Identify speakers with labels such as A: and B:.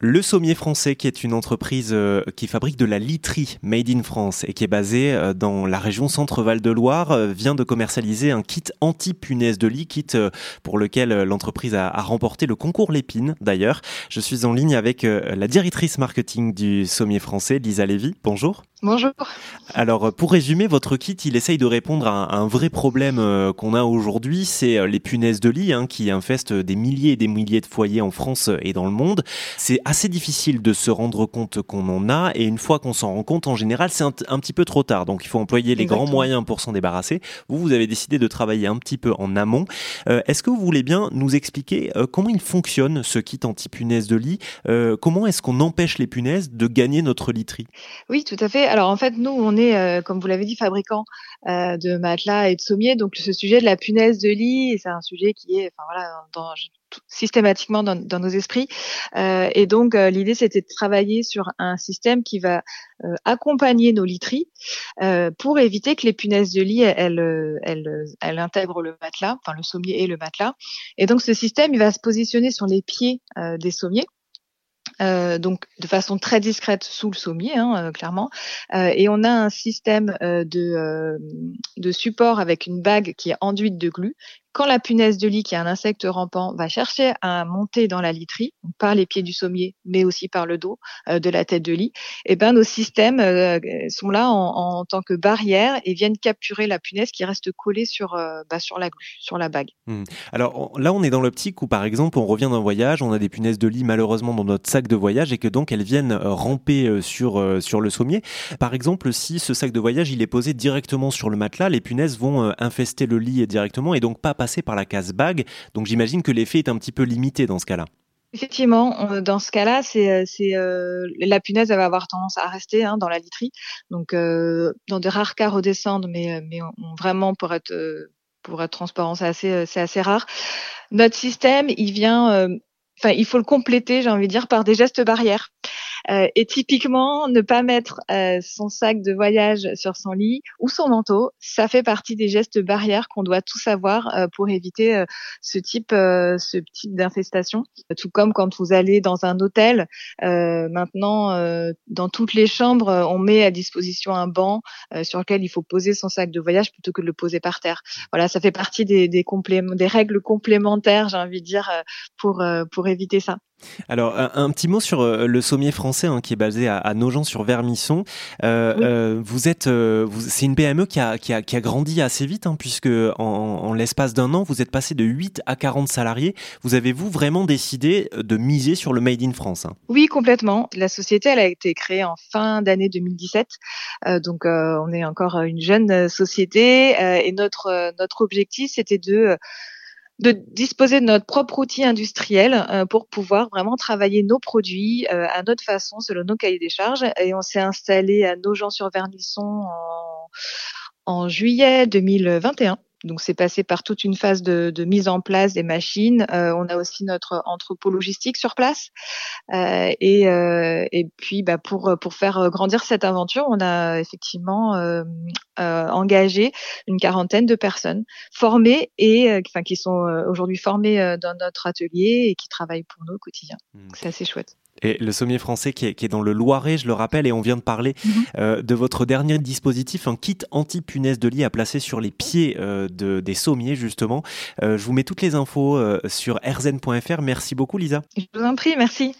A: Le Sommier français, qui est une entreprise euh, qui fabrique de la literie made in France et qui est basée euh, dans la région Centre-Val de Loire, euh, vient de commercialiser un kit anti-punaise de lit, kit pour lequel l'entreprise a, remporté le concours Lépine d'ailleurs. Je suis en ligne avec la directrice marketing du Sommier français, Lisa Lévy. Bonjour.
B: Bonjour.
A: Alors, pour résumer, votre kit, il essaye de répondre à un, vrai problème qu'on a aujourd'hui, c'est les punaises de lit hein, qui infestent des milliers et des milliers de foyers en France et dans le monde. C'est assez difficile de se rendre compte qu'on en a et une fois qu'on s'en rend compte, en général, c'est un, petit peu trop tard. Donc il faut employer les grands moyens pour s'en débarrasser. Vous, vous avez décidé de travailler un petit peu en amont. Euh, est-ce que vous voulez bien nous expliquer euh, comment il fonctionne ce kit anti-punaise de lit? Euh, Comment est-ce qu'on empêche les punaises de gagner notre literie?
B: Oui, tout à fait. Alors en fait, nous, on est, comme vous l'avez dit, fabricant de matelas et de sommiers. Donc ce sujet de la punaise de lit, c'est un sujet qui est, enfin voilà, dans, systématiquement dans, dans nos esprits. Euh, et donc euh, l'idée c'était de travailler sur un système qui va euh, accompagner nos literies euh, pour éviter que les punaises de lit elles, elles, elles, intègrent le matelas, enfin le sommier et le matelas. Et donc ce système il va se positionner sur les pieds des sommiers. Euh, donc de façon très discrète sous le sommier, hein, clairement. Euh, et on a un système euh, de, de support avec une bague qui est enduite de glu quand la punaise de lit, qui est un insecte rampant, va chercher à monter dans la literie, par les pieds du sommier, mais aussi par le dos euh, de la tête de lit, eh ben nos systèmes euh, sont là en, tant que barrière et viennent capturer la punaise qui reste collée sur euh, bah, la sur la bague.
A: Hmm. Alors là, on est dans l'optique où, par exemple, on revient d'un voyage, on a des punaises de lit malheureusement dans notre sac de voyage et que donc elles viennent ramper sur sur le sommier. Par exemple, si ce sac de voyage il est posé directement sur le matelas, les punaises vont infester le lit directement et donc pas passer par la case bague. Donc j'imagine que l'effet est un petit peu limité dans ce cas-là.
B: Effectivement, dans ce cas-là, c'est, euh, euh, la punaise elle va avoir tendance à rester hein, dans la literie. Donc, euh, dans de rares cas redescendre, mais mais vraiment pour être pour être transparent, c'est assez c'est assez rare. Notre système, il vient, enfin, il faut le compléter, j'ai envie de dire, par des gestes barrières. Euh, et typiquement, ne pas mettre euh, son sac de voyage sur son lit ou son manteau, ça fait partie des gestes barrières qu'on doit tous avoir euh, pour éviter ce type, ce type d'infestation. Tout comme quand vous allez dans un hôtel, maintenant, dans toutes les chambres, on met à disposition un banc sur lequel il faut poser son sac de voyage plutôt que de le poser par terre. Voilà, ça fait partie des, des, des règles complémentaires, j'ai envie de dire, pour, pour éviter ça.
A: Alors, un, petit mot sur euh, le sommier français hein, qui est basé à, Nogent-sur-Vermisson. Euh, euh, vous êtes, c'est une PME qui a, qui a, grandi assez vite, hein, puisque en, l'espace d'un an, vous êtes passé de 8 à 40 salariés. Vous avez-vous vraiment décidé de miser sur le Made in France hein?
B: Oui, complètement. La société, elle a été créée en fin d'année 2017. donc, on est encore une jeune société. et notre, notre objectif, c'était de de disposer de notre propre outil industriel euh, pour pouvoir vraiment travailler nos produits euh, à notre façon, selon nos cahiers des charges. Et on s'est installé à Nogent-sur-Vernisson en, en juillet 2021. Donc c'est passé par toute une phase de, de mise en place des machines. Euh, on a aussi notre entrepôt logistique sur place. Euh, et, euh, et puis bah, pour pour faire grandir cette aventure, on a effectivement euh, euh, engagé une quarantaine de personnes formées et enfin qui sont aujourd'hui formées dans notre atelier et qui travaillent pour nous au quotidien. Mmh. C'est assez chouette.
A: Et le sommier français qui est, dans le Loiret, je le rappelle, et on vient de parler mhm. euh, de votre dernier dispositif, un kit anti-punaise de lit à placer sur les pieds euh, de, des sommiers, justement. Euh, je vous mets toutes les infos sur rzn.fr. Merci beaucoup, Lisa.
B: Je vous en prie, merci.